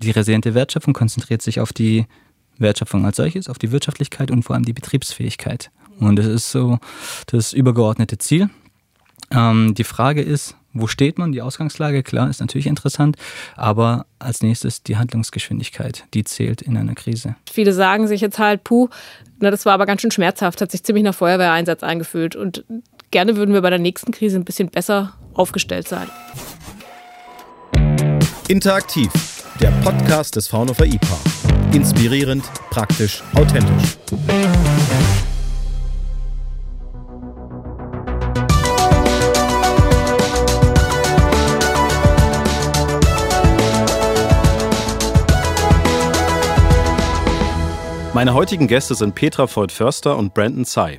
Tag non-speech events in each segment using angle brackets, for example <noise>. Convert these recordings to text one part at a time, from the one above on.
Die resiliente Wertschöpfung konzentriert sich auf die Wertschöpfung als solches, auf die Wirtschaftlichkeit und vor allem die Betriebsfähigkeit. Und das ist so das übergeordnete Ziel. Ähm, die Frage ist, wo steht man? Die Ausgangslage, klar, ist natürlich interessant, aber als nächstes die Handlungsgeschwindigkeit, die zählt in einer Krise. Viele sagen sich jetzt halt, puh, na, das war aber ganz schön schmerzhaft, hat sich ziemlich nach Feuerwehreinsatz eingefühlt und gerne würden wir bei der nächsten Krise ein bisschen besser aufgestellt sein. Interaktiv, der Podcast des Fraunhofer IPA. Inspirierend, praktisch, authentisch. Meine heutigen Gäste sind Petra Voigt-Förster und Brandon Tsai.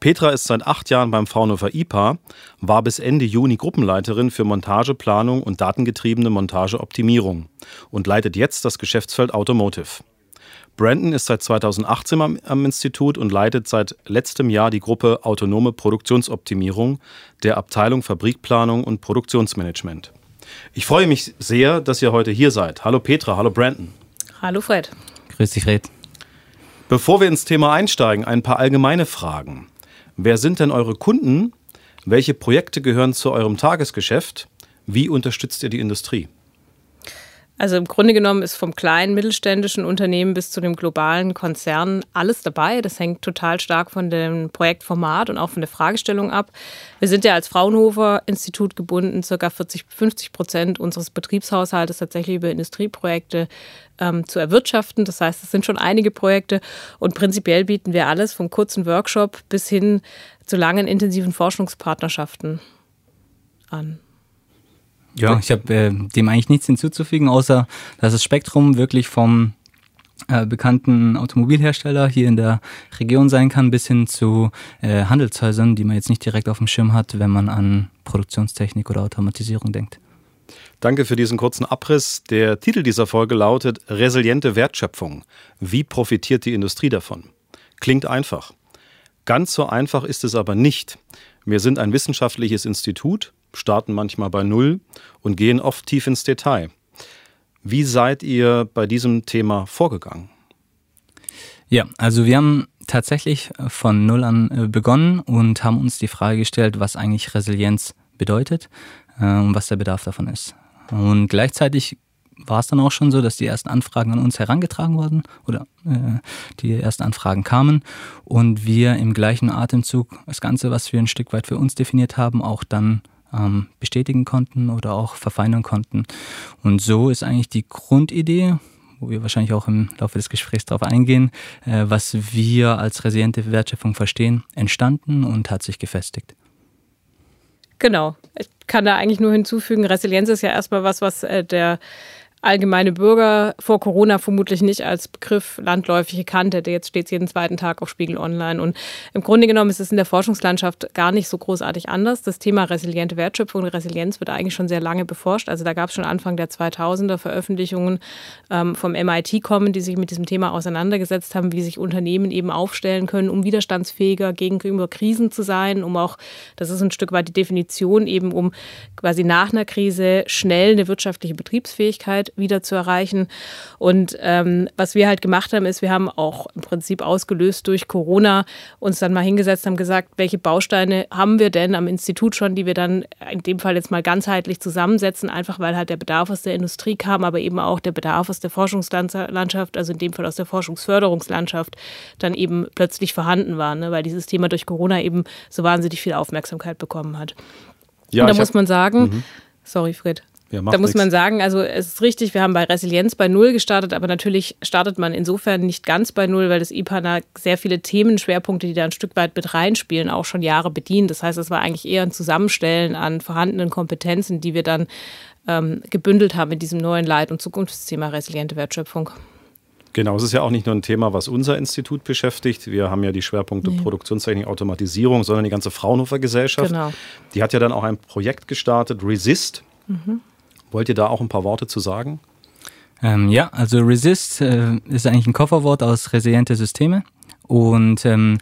Petra ist seit acht Jahren beim Fraunhofer IPA, war bis Ende Juni Gruppenleiterin für Montageplanung und datengetriebene Montageoptimierung und leitet jetzt das Geschäftsfeld Automotive. Brandon ist seit 2018 am, am, Institut und leitet seit letztem Jahr die Gruppe Autonome Produktionsoptimierung der Abteilung Fabrikplanung und Produktionsmanagement. Ich freue mich sehr, dass ihr heute hier seid. Hallo Petra, hallo Brandon. Hallo Fred. Grüß dich, Fred. Bevor wir ins Thema einsteigen, ein paar allgemeine Fragen. Wer sind denn eure Kunden? Welche Projekte gehören zu eurem Tagesgeschäft? Wie unterstützt ihr die Industrie? Also im Grunde genommen ist vom kleinen mittelständischen Unternehmen bis zu dem globalen Konzern alles dabei. Das hängt total stark von dem Projektformat und auch von der Fragestellung ab. Wir sind ja als Fraunhofer Institut gebunden, circa 40, 50 Prozent unseres Betriebshaushaltes tatsächlich über Industrieprojekte ähm, zu erwirtschaften. Das heißt, es sind schon einige Projekte und prinzipiell bieten wir alles vom kurzen Workshop bis hin zu langen intensiven Forschungspartnerschaften an. Ja, ich habe äh, dem eigentlich nichts hinzuzufügen, außer dass das Spektrum wirklich vom äh, bekannten Automobilhersteller hier in der Region sein kann, bis hin zu äh, Handelshäusern, die man jetzt nicht direkt auf dem Schirm hat, wenn man an Produktionstechnik oder Automatisierung denkt. Danke für diesen kurzen Abriss. Der Titel dieser Folge lautet Resiliente Wertschöpfung. Wie profitiert die Industrie davon? Klingt einfach. Ganz so einfach ist es aber nicht. Wir sind ein wissenschaftliches Institut starten manchmal bei Null und gehen oft tief ins Detail. Wie seid ihr bei diesem Thema vorgegangen? Ja, also wir haben tatsächlich von Null an äh, begonnen und haben uns die Frage gestellt, was eigentlich Resilienz bedeutet äh, und was der Bedarf davon ist. Und gleichzeitig war es dann auch schon so, dass die ersten Anfragen an uns herangetragen wurden oder äh, die ersten Anfragen kamen und wir im gleichen Atemzug das Ganze, was wir ein Stück weit für uns definiert haben, auch dann ähm, bestätigen konnten oder auch verfeinern konnten. Und so ist eigentlich die Grundidee, wo wir wahrscheinlich auch im Laufe des Gesprächs darauf eingehen, äh, was wir als resiliente Wertschöpfung verstehen, entstanden und hat sich gefestigt. Genau. Ich kann da eigentlich nur hinzufügen, Resilienz ist ja erstmal was, was äh, der allgemeine Bürger vor Corona vermutlich nicht als Begriff landläufig kannte, der jetzt steht jeden zweiten Tag auf Spiegel Online. Und im Grunde genommen ist es in der Forschungslandschaft gar nicht so großartig anders. Das Thema resiliente Wertschöpfung und Resilienz wird eigentlich schon sehr lange beforscht. Also da gab es schon Anfang der 2000er Veröffentlichungen ähm, vom MIT kommen, die sich mit diesem Thema auseinandergesetzt haben, wie sich Unternehmen eben aufstellen können, um widerstandsfähiger gegenüber Krisen zu sein, um auch, das ist ein Stück weit die Definition, eben um quasi nach einer Krise schnell eine wirtschaftliche Betriebsfähigkeit wieder zu erreichen. Und ähm, was wir halt gemacht haben, ist, wir haben auch im Prinzip ausgelöst durch Corona uns dann mal hingesetzt, haben gesagt, welche Bausteine haben wir denn am Institut schon, die wir dann in dem Fall jetzt mal ganzheitlich zusammensetzen, einfach weil halt der Bedarf aus der Industrie kam, aber eben auch der Bedarf aus der Forschungslandschaft, also in dem Fall aus der Forschungsförderungslandschaft, dann eben plötzlich vorhanden war, ne? weil dieses Thema durch Corona eben so wahnsinnig viel Aufmerksamkeit bekommen hat. Ja, Und da muss man sagen, mhm. sorry Fred. Ja, da muss nix. man sagen, also es ist richtig, wir haben bei Resilienz bei Null gestartet, aber natürlich startet man insofern nicht ganz bei Null, weil das IPANA sehr viele Themenschwerpunkte, die da ein Stück weit mit reinspielen, auch schon Jahre bedient. Das heißt, es war eigentlich eher ein Zusammenstellen an vorhandenen Kompetenzen, die wir dann ähm, gebündelt haben in diesem neuen Leit- und Zukunftsthema resiliente Wertschöpfung. Genau, es ist ja auch nicht nur ein Thema, was unser Institut beschäftigt. Wir haben ja die Schwerpunkte nee. Produktionstechnik, Automatisierung, sondern die ganze Fraunhofer Gesellschaft. Genau. Die hat ja dann auch ein Projekt gestartet, Resist. Mhm. Wollt ihr da auch ein paar Worte zu sagen? Ähm, ja, also Resist äh, ist eigentlich ein Kofferwort aus resiliente Systeme und ähm,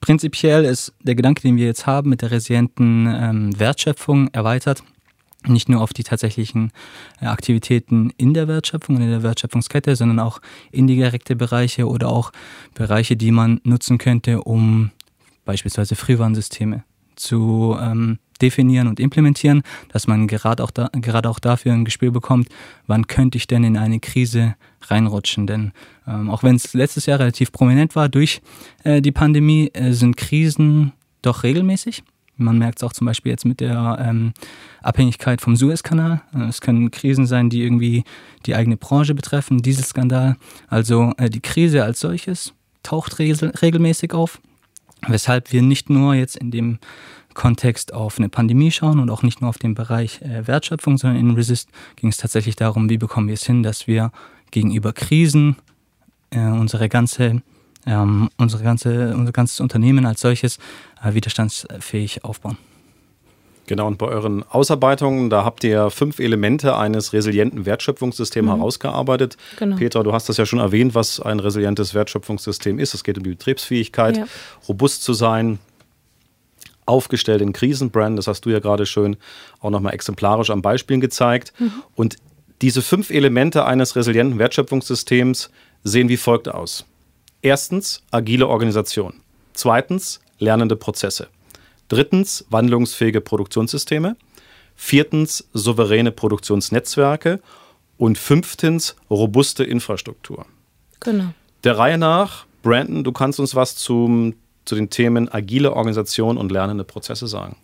prinzipiell ist der Gedanke, den wir jetzt haben mit der resilienten ähm, Wertschöpfung erweitert nicht nur auf die tatsächlichen äh, Aktivitäten in der Wertschöpfung, in der Wertschöpfungskette, sondern auch indirekte Bereiche oder auch Bereiche, die man nutzen könnte, um beispielsweise Frühwarnsysteme zu ähm, definieren und implementieren, dass man gerade auch, da, gerade auch dafür ein Gespür bekommt, wann könnte ich denn in eine Krise reinrutschen. Denn ähm, auch wenn es letztes Jahr relativ prominent war durch äh, die Pandemie, äh, sind Krisen doch regelmäßig. Man merkt es auch zum Beispiel jetzt mit der ähm, Abhängigkeit vom Suezkanal. Äh, es können Krisen sein, die irgendwie die eigene Branche betreffen, Dieselskandal. Also äh, die Krise als solches taucht regelmäßig auf, weshalb wir nicht nur jetzt in dem Kontext auf eine Pandemie schauen und auch nicht nur auf den Bereich äh, Wertschöpfung, sondern in Resist ging es tatsächlich darum, wie bekommen wir es hin, dass wir gegenüber Krisen äh, unsere ganze ähm, unsere ganze, unser ganzes Unternehmen als solches äh, widerstandsfähig aufbauen. Genau, und bei euren Ausarbeitungen, da habt ihr fünf Elemente eines resilienten Wertschöpfungssystems mhm. herausgearbeitet. Genau. Petra, du hast das ja schon erwähnt, was ein resilientes Wertschöpfungssystem ist. Es geht um die Betriebsfähigkeit, ja. robust zu sein, aufgestellt in Krisenbrand. Das hast du ja gerade schön auch nochmal exemplarisch an Beispielen gezeigt. Mhm. Und diese fünf Elemente eines resilienten Wertschöpfungssystems sehen wie folgt aus. Erstens agile Organisation. Zweitens lernende Prozesse. Drittens wandlungsfähige Produktionssysteme. Viertens souveräne Produktionsnetzwerke. Und fünftens robuste Infrastruktur. Genau. Der Reihe nach, Brandon, du kannst uns was zum, zu den Themen agile Organisation und lernende Prozesse sagen.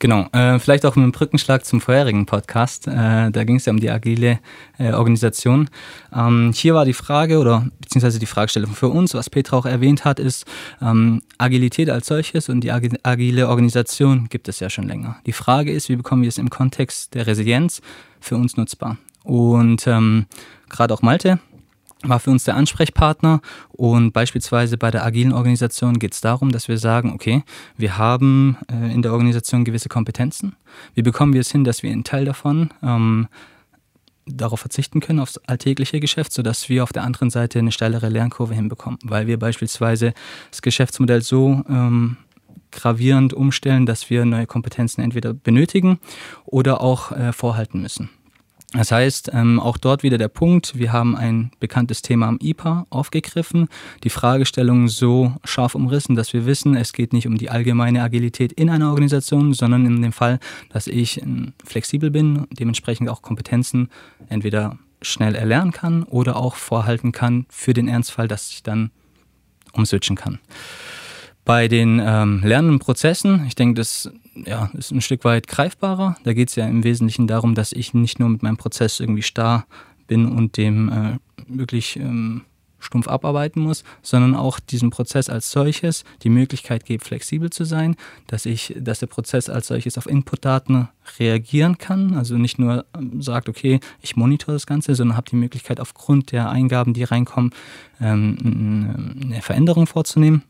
Genau, äh, vielleicht auch mit einem Brückenschlag zum vorherigen Podcast. Äh, da ging es ja um die agile äh, Organisation. Ähm, hier war die Frage oder beziehungsweise die Fragestellung für uns, was Petra auch erwähnt hat, ist ähm, Agilität als solches und die agile Organisation gibt es ja schon länger. Die Frage ist, wie bekommen wir es im Kontext der Resilienz für uns nutzbar? Und ähm, gerade auch Malte war für uns der Ansprechpartner und beispielsweise bei der agilen Organisation geht es darum, dass wir sagen, okay, wir haben äh, in der Organisation gewisse Kompetenzen. Wie bekommen wir es hin, dass wir einen Teil davon ähm, darauf verzichten können, aufs alltägliche Geschäft, sodass wir auf der anderen Seite eine steilere Lernkurve hinbekommen, weil wir beispielsweise das Geschäftsmodell so ähm, gravierend umstellen, dass wir neue Kompetenzen entweder benötigen oder auch äh, vorhalten müssen. Das heißt, ähm, auch dort wieder der Punkt, wir haben ein bekanntes Thema am IPA aufgegriffen, die Fragestellung so scharf umrissen, dass wir wissen, es geht nicht um die allgemeine Agilität in einer Organisation, sondern in dem Fall, dass ich ähm, flexibel bin, dementsprechend auch Kompetenzen entweder schnell erlernen kann oder auch vorhalten kann für den Ernstfall, dass ich dann umswitchen kann. Bei den ähm, lernenden Prozessen, ich denke, das ja, ist ein Stück weit greifbarer. Da geht es ja im Wesentlichen darum, dass ich nicht nur mit meinem Prozess irgendwie starr bin und dem äh, wirklich ähm, stumpf abarbeiten muss, sondern auch diesem Prozess als solches die Möglichkeit gebe, flexibel zu sein, dass ich, dass der Prozess als solches auf Inputdaten reagieren kann, also nicht nur ähm, sagt, okay, ich monitor das Ganze, sondern habe die Möglichkeit aufgrund der Eingaben, die reinkommen, ähm, eine Veränderung vorzunehmen.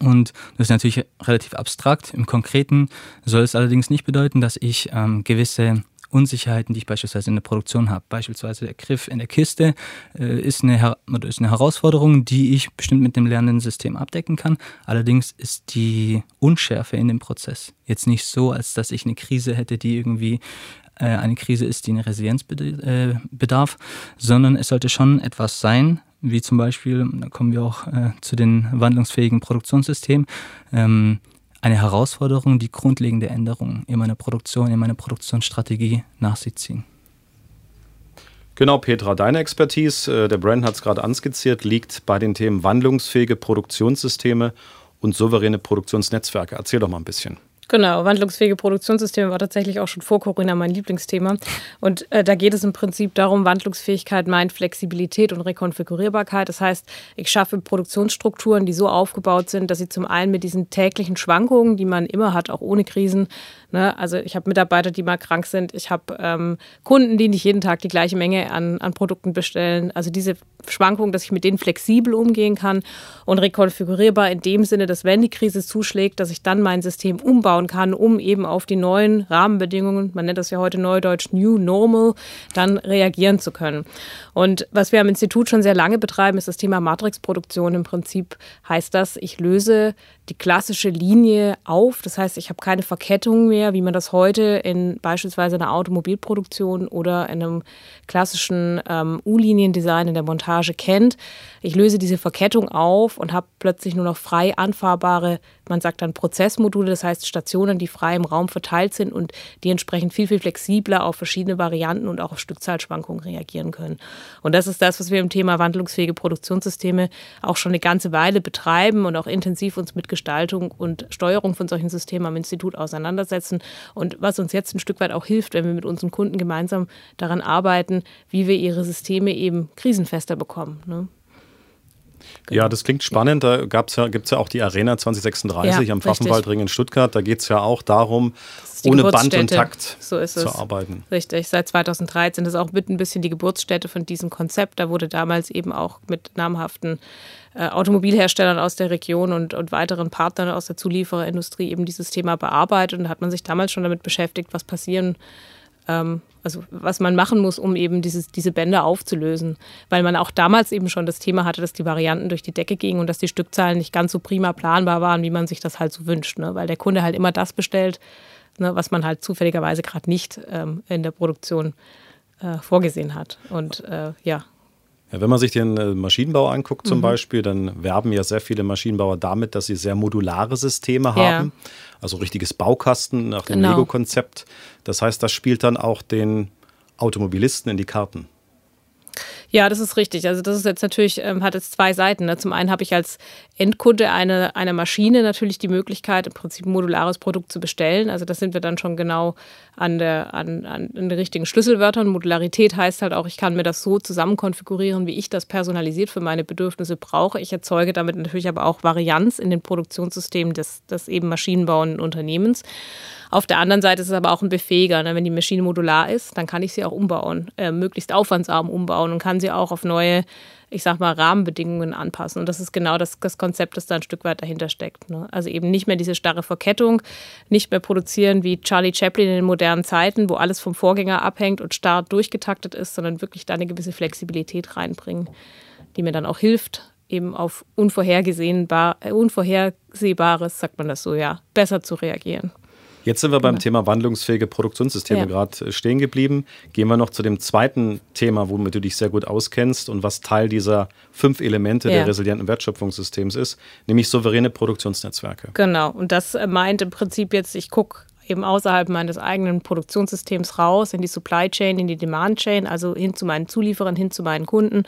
Und das ist natürlich relativ abstrakt. Im Konkreten soll es allerdings nicht bedeuten, dass ich ähm, gewisse Unsicherheiten, die ich beispielsweise in der Produktion habe. Beispielsweise der Griff in der Kiste äh, ist, eine, ist eine Herausforderung, die ich bestimmt mit dem lernenden System abdecken kann. Allerdings ist die Unschärfe in dem Prozess jetzt nicht so, als dass ich eine Krise hätte, die irgendwie äh, eine Krise ist, die eine Resilienz äh, bedarf, sondern es sollte schon etwas sein, wie zum Beispiel, da kommen wir auch äh, zu den wandlungsfähigen Produktionssystemen, ähm, eine Herausforderung, die grundlegende Änderungen in meiner Produktion, in meiner Produktionsstrategie nach sich ziehen. Genau, Petra, deine Expertise, äh, der Brand hat es gerade anskizziert, liegt bei den Themen wandlungsfähige Produktionssysteme und souveräne Produktionsnetzwerke. Erzähl doch mal ein bisschen. Genau, wandlungsfähige Produktionssysteme war tatsächlich auch schon vor Corona mein Lieblingsthema. Und äh, da geht es im Prinzip darum, Wandlungsfähigkeit meint Flexibilität und Rekonfigurierbarkeit. Das heißt, ich schaffe Produktionsstrukturen, die so aufgebaut sind, dass sie zum einen mit diesen täglichen Schwankungen, die man immer hat, auch ohne Krisen, Ne? Also ich habe Mitarbeiter, die mal krank sind. Ich habe ähm, Kunden, die nicht jeden Tag die gleiche Menge an, an Produkten bestellen. Also diese Schwankungen, dass ich mit denen flexibel umgehen kann und rekonfigurierbar in dem Sinne, dass wenn die Krise zuschlägt, dass ich dann mein System umbaue umbauen kann, um eben auf die neuen Rahmenbedingungen, man nennt das ja heute neudeutsch New Normal, dann reagieren zu können. Und was wir am Institut schon sehr lange betreiben, ist das Thema Matrixproduktion. Im Prinzip heißt das, ich löse die klassische Linie auf. Das heißt, ich habe keine Verkettung mehr, wie man das heute in beispielsweise einer Automobilproduktion oder in einem klassischen ähm, U-Liniendesign in der Montage kennt. Ich löse diese Verkettung auf und habe plötzlich nur noch frei anfahrbare, man sagt dann Prozessmodule, das heißt Stationen, die frei im Raum verteilt sind und die entsprechend viel, viel flexibler auf verschiedene Varianten und auch auf Stückzahlschwankungen reagieren können. Und das ist das, was wir im Thema wandlungsfähige Produktionssysteme auch schon eine ganze Weile betreiben und auch intensiv uns mit Gestaltung und Steuerung von solchen Systemen am Institut auseinandersetzen und was uns jetzt ein Stück weit auch hilft, wenn wir mit unseren Kunden gemeinsam daran arbeiten, wie wir ihre Systeme eben krisenfester bekommen. Ne? Genau. Ja, das klingt spannend. Da ja, gibt es ja auch die Arena 2036 ja, am Pfaffenwaldring in Stuttgart. Da geht es ja auch darum, ohne Band und Takt so zu arbeiten. Richtig, seit 2013 ist auch mit ein bisschen die Geburtsstätte von diesem Konzept. Da wurde damals eben auch mit namhaften äh, Automobilherstellern aus der Region und, und weiteren Partnern aus der Zuliefererindustrie eben dieses Thema bearbeitet. Und hat man sich damals schon damit beschäftigt, was passieren ähm, also was man machen muss, um eben dieses, diese Bänder aufzulösen. Weil man auch damals eben schon das Thema hatte, dass die Varianten durch die Decke gingen und dass die Stückzahlen nicht ganz so prima planbar waren, wie man sich das halt so wünscht. Ne? Weil der Kunde halt immer das bestellt, ne, was man halt zufälligerweise gerade nicht ähm, in der Produktion äh, vorgesehen hat. Und äh, ja. Ja, wenn man sich den äh, Maschinenbau anguckt zum mhm. Beispiel, dann werben ja sehr viele Maschinenbauer damit, dass sie sehr modulare Systeme haben, ja. also richtiges Baukasten nach dem genau. Lego-Konzept. Das heißt, das spielt dann auch den Automobilisten in die Karten. Ja, das ist richtig. Also das ist jetzt natürlich, ähm, hat jetzt zwei Seiten. Ne? Zum einen habe ich als Endkunde eine, eine Maschine natürlich die Möglichkeit, im Prinzip ein modulares Produkt zu bestellen. Also das sind wir dann schon genau an, der, an, an den richtigen Schlüsselwörtern. Modularität heißt halt auch, ich kann mir das so zusammen konfigurieren, wie ich das personalisiert für meine Bedürfnisse brauche. Ich erzeuge damit natürlich aber auch Varianz in den Produktionssystemen des, des eben maschinenbauenden Unternehmens. Auf der anderen Seite ist es aber auch ein Befähiger. Ne? Wenn die Maschine modular ist, dann kann ich sie auch umbauen, äh, möglichst aufwandsarm umbauen und kann sie auch auf neue, ich sag mal, Rahmenbedingungen anpassen. Und das ist genau das, das Konzept, das da ein Stück weit dahinter steckt. Ne? Also eben nicht mehr diese starre Verkettung, nicht mehr produzieren wie Charlie Chaplin in den modernen Zeiten, wo alles vom Vorgänger abhängt und starr durchgetaktet ist, sondern wirklich da eine gewisse Flexibilität reinbringen, die mir dann auch hilft, eben auf unvorhergesehbar, äh, Unvorhersehbares, sagt man das so, ja, besser zu reagieren. Jetzt sind wir beim ja. Thema wandlungsfähige Produktionssysteme ja. gerade äh, stehen geblieben. Gehen wir noch zu dem zweiten Thema, womit du dich sehr gut auskennst und was Teil dieser fünf Elemente ja. der resilienten Wertschöpfungssystems ist, nämlich souveräne Produktionsnetzwerke. Genau, und das äh, meint im Prinzip jetzt, ich gucke eben außerhalb meines eigenen Produktionssystems raus in die Supply Chain, in die Demand Chain, also hin zu meinen Zulieferern, hin zu meinen Kunden.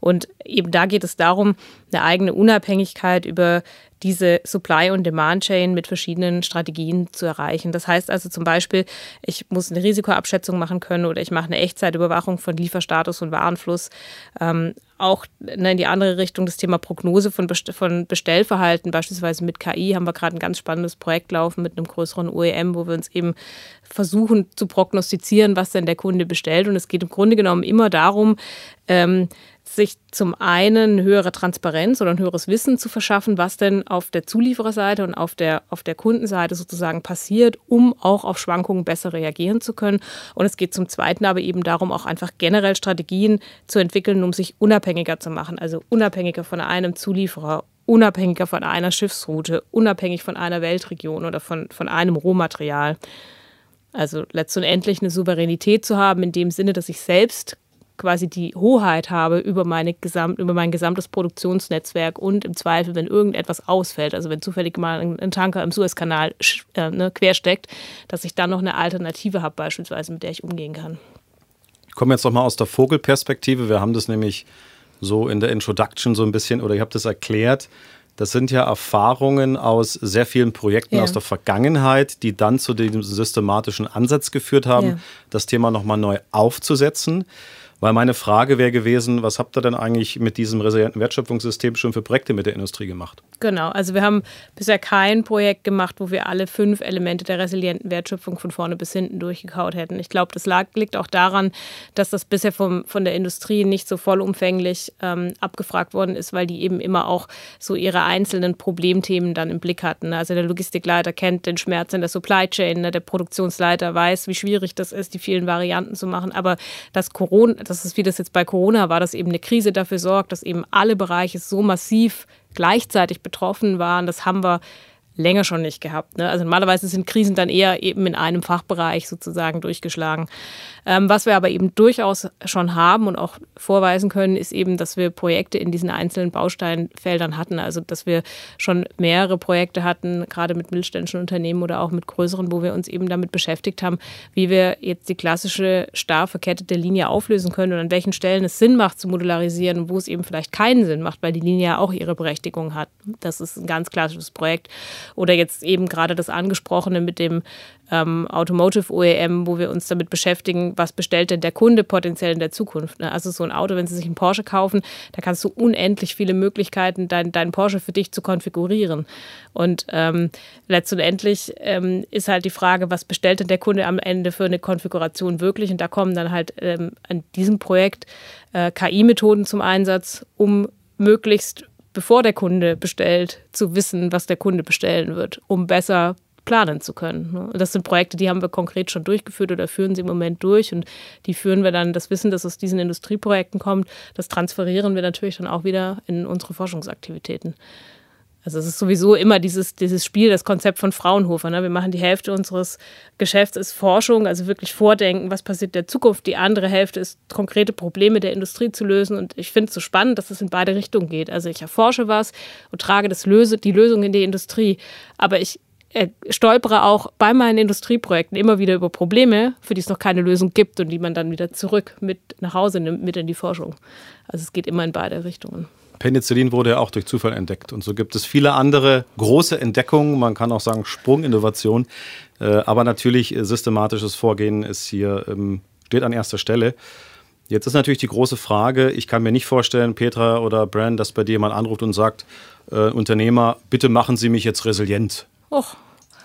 Und eben da geht es darum, eine eigene Unabhängigkeit über diese Supply- und Demand-Chain mit verschiedenen Strategien zu erreichen. Das heißt also zum Beispiel, ich muss eine Risikoabschätzung machen können oder ich mache eine Echtzeitüberwachung von Lieferstatus und Warenfluss. Ähm, auch ne, in die andere Richtung das Thema Prognose von, Best von Bestellverhalten, beispielsweise mit KI haben wir gerade ein ganz spannendes Projekt laufen mit einem größeren OEM, wo wir uns eben versuchen zu prognostizieren, was denn der Kunde bestellt. Und es geht im Grunde genommen immer darum, ähm, sich zum einen höhere Transparenz oder ein höheres Wissen zu verschaffen, was denn auf der Zuliefererseite und auf der, auf der Kundenseite sozusagen passiert, um auch auf Schwankungen besser reagieren zu können. Und es geht zum Zweiten aber eben darum, auch einfach generell Strategien zu entwickeln, um sich unabhängiger zu machen, also unabhängiger von einem Zulieferer, unabhängiger von einer Schiffsroute, unabhängig von einer Weltregion oder von, von einem Rohmaterial. Also letztendlich eine Souveränität zu haben, in dem Sinne, dass ich selbst quasi die Hoheit habe über, meine Gesamt, über mein gesamtes Produktionsnetzwerk und im Zweifel, wenn irgendetwas ausfällt, also wenn zufällig mal ein Tanker im Suezkanal äh, ne, quersteckt, dass ich dann noch eine Alternative habe, beispielsweise, mit der ich umgehen kann. Ich komme jetzt nochmal aus der Vogelperspektive. Wir haben das nämlich so in der Introduction so ein bisschen, oder ich habe das erklärt. Das sind ja Erfahrungen aus sehr vielen Projekten ja. aus der Vergangenheit, die dann zu dem systematischen Ansatz geführt haben, ja. das Thema nochmal neu aufzusetzen. Weil meine Frage wäre gewesen, was habt ihr denn eigentlich mit diesem resilienten Wertschöpfungssystem schon für Projekte mit der Industrie gemacht? Genau, also wir haben bisher kein Projekt gemacht, wo wir alle fünf Elemente der resilienten Wertschöpfung von vorne bis hinten durchgekaut hätten. Ich glaube, das lag, liegt auch daran, dass das bisher vom, von der Industrie nicht so vollumfänglich ähm, abgefragt worden ist, weil die eben immer auch so ihre einzelnen Problemthemen dann im Blick hatten. Also der Logistikleiter kennt den Schmerz in der Supply Chain, ne? der Produktionsleiter weiß, wie schwierig das ist, die vielen Varianten zu machen. Aber das Corona, ist wie das jetzt bei Corona war, dass eben eine Krise dafür sorgt, dass eben alle Bereiche so massiv gleichzeitig betroffen waren. Das haben wir länger schon nicht gehabt. Ne? Also normalerweise sind Krisen dann eher eben in einem Fachbereich sozusagen durchgeschlagen. Ähm, was wir aber eben durchaus schon haben und auch vorweisen können, ist eben, dass wir Projekte in diesen einzelnen Bausteinfeldern hatten. Also dass wir schon mehrere Projekte hatten, gerade mit mittelständischen Unternehmen oder auch mit größeren, wo wir uns eben damit beschäftigt haben, wie wir jetzt die klassische starr verkettete Linie auflösen können und an welchen Stellen es Sinn macht zu modularisieren und wo es eben vielleicht keinen Sinn macht, weil die Linie ja auch ihre Berechtigung hat. Das ist ein ganz klassisches Projekt. Oder jetzt eben gerade das angesprochene mit dem ähm, Automotive OEM, wo wir uns damit beschäftigen, was bestellt denn der Kunde potenziell in der Zukunft. Ne? Also so ein Auto, wenn Sie sich einen Porsche kaufen, da kannst du unendlich viele Möglichkeiten, deinen dein Porsche für dich zu konfigurieren. Und ähm, letztendlich ähm, ist halt die Frage, was bestellt denn der Kunde am Ende für eine Konfiguration wirklich? Und da kommen dann halt ähm, an diesem Projekt äh, KI-Methoden zum Einsatz, um möglichst bevor der Kunde bestellt, zu wissen, was der Kunde bestellen wird, um besser planen zu können. Ne? Das sind Projekte, die haben wir konkret schon durchgeführt oder führen sie im Moment durch und die führen wir dann, das Wissen, das aus diesen Industrieprojekten kommt, das transferieren wir natürlich dann auch wieder in unsere Forschungsaktivitäten. Also es ist sowieso immer dieses, dieses Spiel, das Konzept von Fraunhofer. Ne? Wir machen die Hälfte unseres Geschäfts ist Forschung, also wirklich vordenken, was passiert in der Zukunft. Die andere Hälfte ist konkrete Probleme der Industrie zu lösen. Und ich finde es so spannend, dass es in beide Richtungen geht. Also ich erforsche was und trage das Löse, die Lösung in die Industrie. Aber ich stolpere auch bei meinen Industrieprojekten immer wieder über Probleme, für die es noch keine Lösung gibt und die man dann wieder zurück mit nach Hause nimmt, mit in die Forschung. Also es geht immer in beide Richtungen. Penicillin wurde ja auch durch Zufall entdeckt. Und so gibt es viele andere große Entdeckungen, man kann auch sagen Sprunginnovation. Äh, aber natürlich äh, systematisches Vorgehen ist hier, ähm, steht an erster Stelle. Jetzt ist natürlich die große Frage, ich kann mir nicht vorstellen, Petra oder Brand, dass bei dir jemand anruft und sagt, äh, Unternehmer, bitte machen Sie mich jetzt resilient. Och.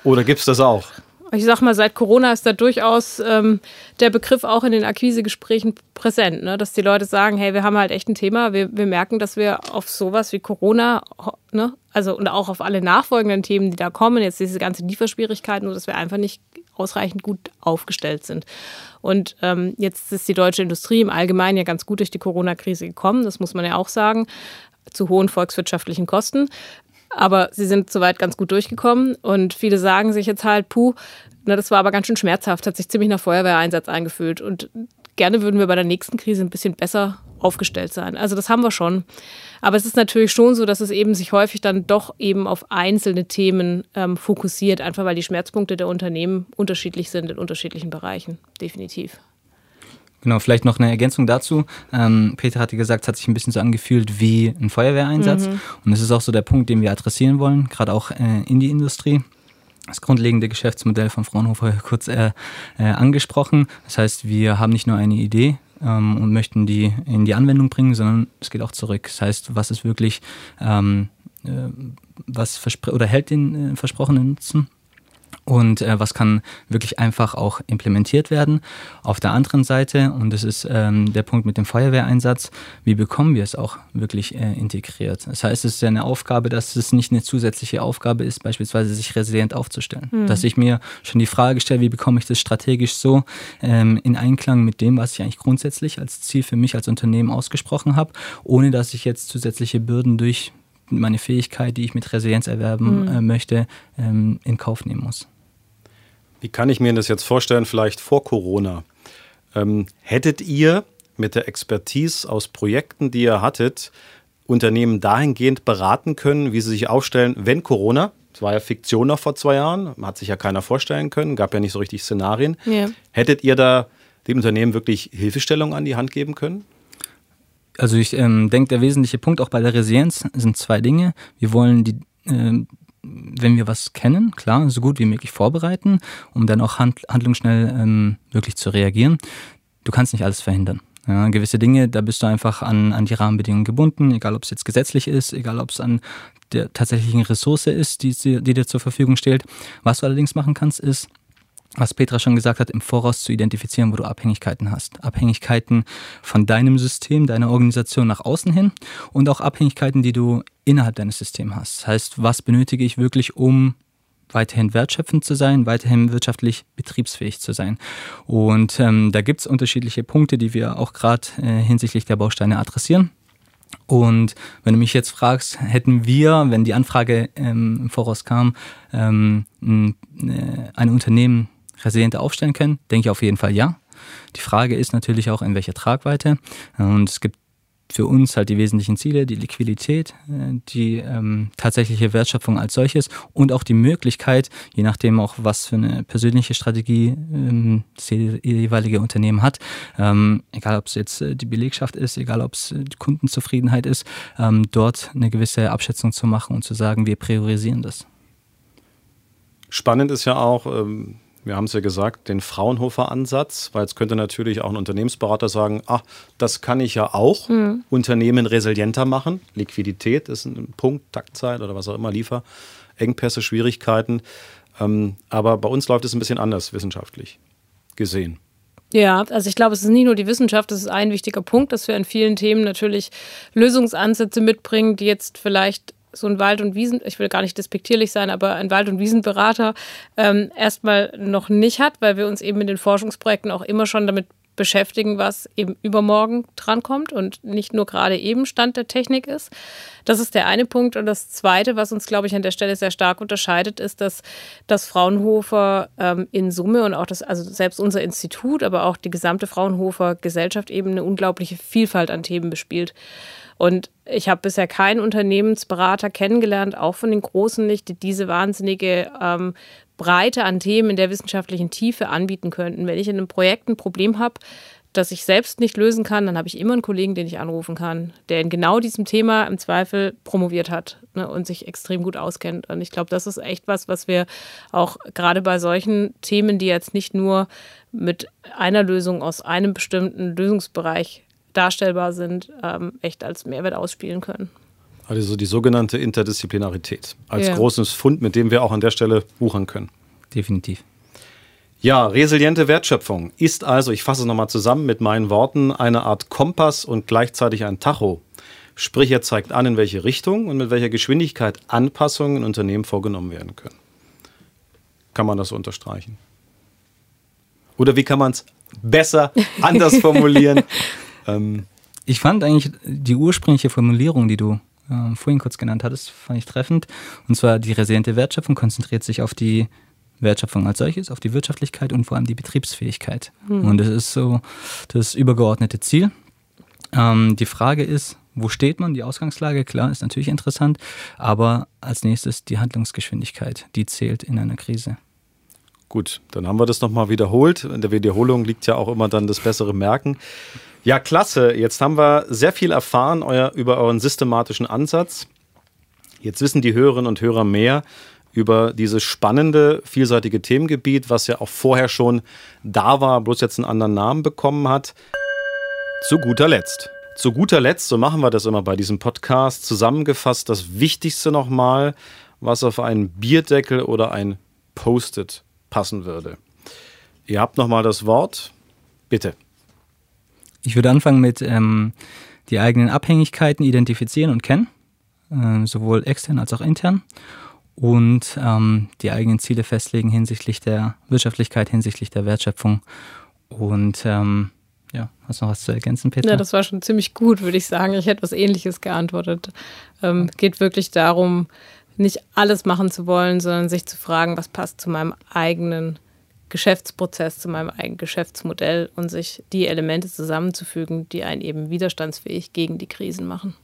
Oder gibt es das auch? ich sag mal, seit Corona ist da durchaus ähm, der Begriff auch in den Akquisegesprächen präsent, ne? dass die Leute sagen, hey, wir haben halt echt ein Thema, wir, wir merken, dass wir auf sowas wie Corona, ne? also und auch auf alle nachfolgenden Themen, die da kommen, jetzt diese ganzen Lieferschwierigkeiten, nur dass wir einfach nicht ausreichend gut aufgestellt sind. Und ähm, jetzt ist die deutsche Industrie im Allgemeinen ja ganz gut durch die Corona-Krise gekommen, das muss man ja auch sagen, zu hohen volkswirtschaftlichen Kosten. Aber sie sind soweit ganz gut durchgekommen und viele sagen sich jetzt halt, puh, na, das war aber ganz schön schmerzhaft, hat sich ziemlich nach Feuerwehreinsatz eingefühlt und gerne würden wir bei der nächsten Krise ein bisschen besser aufgestellt sein. Also das haben wir schon. Aber es ist natürlich schon so, dass es eben sich häufig dann doch eben auf einzelne Themen ähm, fokussiert, einfach weil die Schmerzpunkte der Unternehmen unterschiedlich sind in unterschiedlichen Bereichen. Definitiv. Genau, vielleicht noch eine Ergänzung dazu. Ähm, Peter hatte gesagt, es hat sich ein bisschen so angefühlt wie ein Feuerwehreinsatz. Mhm. Und das ist auch so der Punkt, den wir adressieren wollen, gerade auch äh, in die Industrie. Das grundlegende Geschäftsmodell von Fraunhofer <laughs> kurz äh, äh, angesprochen. Das heißt, wir haben nicht nur eine Idee, ähm, und möchten die in die Anwendung bringen, sondern es geht auch zurück. Das heißt, was ist wirklich, ähm, äh, was oder hält den äh, versprochenen Nutzen und äh, was kann wirklich einfach auch implementiert werden. Auf der anderen Seite, und das ist ähm, der Punkt mit dem Feuerwehreinsatz, wie bekommen wir es auch wirklich äh, integriert? Das heißt, es ist ja eine Aufgabe, dass es nicht eine zusätzliche Aufgabe ist, beispielsweise sich resilient aufzustellen. Mhm. Dass ich mir schon die Frage stelle, wie bekomme ich das strategisch so ähm, in Einklang mit dem, was ich eigentlich grundsätzlich als Ziel für mich als Unternehmen ausgesprochen habe, ohne dass ich jetzt zusätzliche Bürden durch meine Fähigkeit, die ich mit Resilienz erwerben mhm. äh, möchte, ähm, in Kauf nehmen muss. Wie kann ich mir das jetzt vorstellen, vielleicht vor Corona? Ähm, hättet ihr mit der Expertise aus Projekten, die ihr hattet, Unternehmen dahingehend beraten können, wie sie sich aufstellen, wenn Corona, das war ja Fiktion noch vor zwei Jahren, hat sich ja keiner vorstellen können, gab ja nicht so richtig Szenarien. Ja. Hättet ihr da dem Unternehmen wirklich Hilfestellung an die Hand geben können? Also ich ähm, denke, der wesentliche Punkt auch bei der Resilienz sind zwei Dinge. Wir wollen die, äh, wenn wir was kennen, klar, so gut wie möglich vorbereiten, um dann auch hand, handlungsschnell ähm, wirklich zu reagieren. Du kannst nicht alles verhindern. Ja, gewisse Dinge, da bist du einfach an, an die Rahmenbedingungen gebunden, egal ob es jetzt gesetzlich ist, egal ob es an der tatsächlichen Ressource ist, die, die dir zur Verfügung steht. Was du allerdings machen kannst, ist, was Petra schon gesagt hat, im Voraus zu identifizieren, wo du Abhängigkeiten hast. Abhängigkeiten von deinem System, deiner Organisation nach außen hin und auch Abhängigkeiten, die du innerhalb deines Systems hast. Das heißt, was benötige ich wirklich, um weiterhin wertschöpfend zu sein, weiterhin wirtschaftlich betriebsfähig zu sein. Und ähm, da gibt es unterschiedliche Punkte, die wir auch gerade äh, hinsichtlich der Bausteine adressieren. Und wenn du mich jetzt fragst, hätten wir, wenn die Anfrage ähm, im Voraus kam, ähm, ein, äh, ein Unternehmen resilienter aufstellen können, denke ich auf jeden Fall ja. Die Frage ist natürlich auch, in welcher Tragweite. Und es gibt für uns halt die wesentlichen Ziele, die Liquidität, äh, die ähm, tatsächliche Wertschöpfung als solches und auch die Möglichkeit, je nachdem auch was für eine persönliche Strategie ähm, das jeweilige Unternehmen hat, ähm, egal ob es jetzt äh, die Belegschaft ist, egal ob es äh, die Kundenzufriedenheit ist, ähm, dort eine gewisse Abschätzung zu machen und zu sagen, wir priorisieren das. Spannend ist ja auch, ähm, wir haben es ja gesagt, den Fraunhofer-Ansatz, weil es könnte natürlich auch ein Unternehmensberater sagen, ach, das kann ich ja auch mhm. Unternehmen resilienter machen. Liquidität ist ein Punkt, Taktzeit oder was auch immer, Lieferengpässe, Schwierigkeiten. Ähm, aber bei uns läuft es ein bisschen anders wissenschaftlich gesehen. Ja, also ich glaube, es ist nicht nur die Wissenschaft, das ist ein wichtiger Punkt, dass wir in vielen Themen natürlich Lösungsansätze mitbringen, die jetzt vielleicht so ein Wald- und Wiesen, ich will gar nicht despektierlich sein, aber ein Wald- und Wiesenberater ähm, erstmal noch nicht hat, weil wir uns eben in den Forschungsprojekten auch immer schon damit beschäftigen, was eben übermorgen drankommt und nicht nur gerade eben Stand der Technik ist. Das ist der eine Punkt. Und das zweite, was uns, glaube ich, an der Stelle sehr stark unterscheidet, ist, dass das Fraunhofer ähm, in Summe und auch das, also selbst unser Institut, aber auch die gesamte Fraunhofer Gesellschaft eben eine unglaubliche Vielfalt an Themen bespielt. Und ich habe bisher keinen Unternehmensberater kennengelernt, auch von den Großen nicht, die diese wahnsinnige ähm, Breite an Themen in der wissenschaftlichen Tiefe anbieten könnten. Wenn ich in einem Projekt ein Problem habe, das ich selbst nicht lösen kann, dann habe ich immer einen Kollegen, den ich anrufen kann, der in genau diesem Thema im Zweifel promoviert hat ne, und sich extrem gut auskennt. Und ich glaube, das ist echt was, was wir auch gerade bei solchen Themen, die jetzt nicht nur mit einer Lösung aus einem bestimmten Lösungsbereich darstellbar sind, ähm, echt als Mehrwert ausspielen können. Also die sogenannte Interdisziplinarität als ja. großes Fund, mit dem wir auch an der Stelle wuchern können. Definitiv. Ja, resiliente Wertschöpfung ist also, ich fasse es nochmal zusammen mit meinen Worten, eine Art Kompass und gleichzeitig ein Tacho. Sprich, er zeigt an, in welche Richtung und mit welcher Geschwindigkeit Anpassungen in Unternehmen vorgenommen werden können. Kann man das unterstreichen? Oder wie kann man es besser anders <laughs> formulieren? <laughs> Ähm, ich fand eigentlich die ursprüngliche Formulierung, die du äh, vorhin kurz genannt hattest, fand ich treffend. Und zwar die resiliente Wertschöpfung konzentriert sich auf die Wertschöpfung als solches, auf die Wirtschaftlichkeit und vor allem die Betriebsfähigkeit. Mhm. Und das ist so das übergeordnete Ziel. Ähm, die Frage ist, wo steht man? Die Ausgangslage, klar, ist natürlich interessant, aber als nächstes die Handlungsgeschwindigkeit, die zählt in einer Krise. Gut, dann haben wir das nochmal wiederholt. In der Wiederholung liegt ja auch immer dann das bessere Merken. Ja, klasse. Jetzt haben wir sehr viel erfahren euer, über euren systematischen Ansatz. Jetzt wissen die Hörerinnen und Hörer mehr über dieses spannende, vielseitige Themengebiet, was ja auch vorher schon da war, bloß jetzt einen anderen Namen bekommen hat. Zu guter Letzt. Zu guter Letzt, so machen wir das immer bei diesem Podcast, zusammengefasst das Wichtigste nochmal, was auf einen Bierdeckel oder ein Post-it passen würde. Ihr habt nochmal das Wort. Bitte. Ich würde anfangen mit ähm, die eigenen Abhängigkeiten identifizieren und kennen, äh, sowohl extern als auch intern. Und ähm, die eigenen Ziele festlegen hinsichtlich der Wirtschaftlichkeit, hinsichtlich der Wertschöpfung. Und ähm, ja, hast du noch was zu ergänzen, Peter? Ja, das war schon ziemlich gut, würde ich sagen. Ich hätte was Ähnliches geantwortet. Ähm, geht wirklich darum, nicht alles machen zu wollen, sondern sich zu fragen, was passt zu meinem eigenen Geschäftsprozess, zu meinem eigenen Geschäftsmodell und sich die Elemente zusammenzufügen, die einen eben widerstandsfähig gegen die Krisen machen.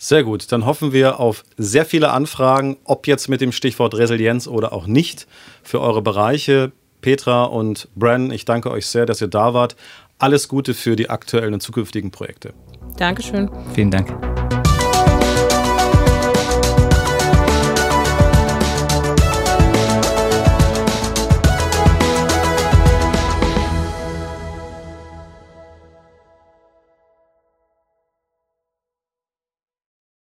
Sehr gut, dann hoffen wir auf sehr viele Anfragen, ob jetzt mit dem Stichwort Resilienz oder auch nicht, für eure Bereiche. Petra und Bran, ich danke euch sehr, dass ihr da wart. Alles Gute für die aktuellen und zukünftigen Projekte. Dankeschön. Vielen Dank.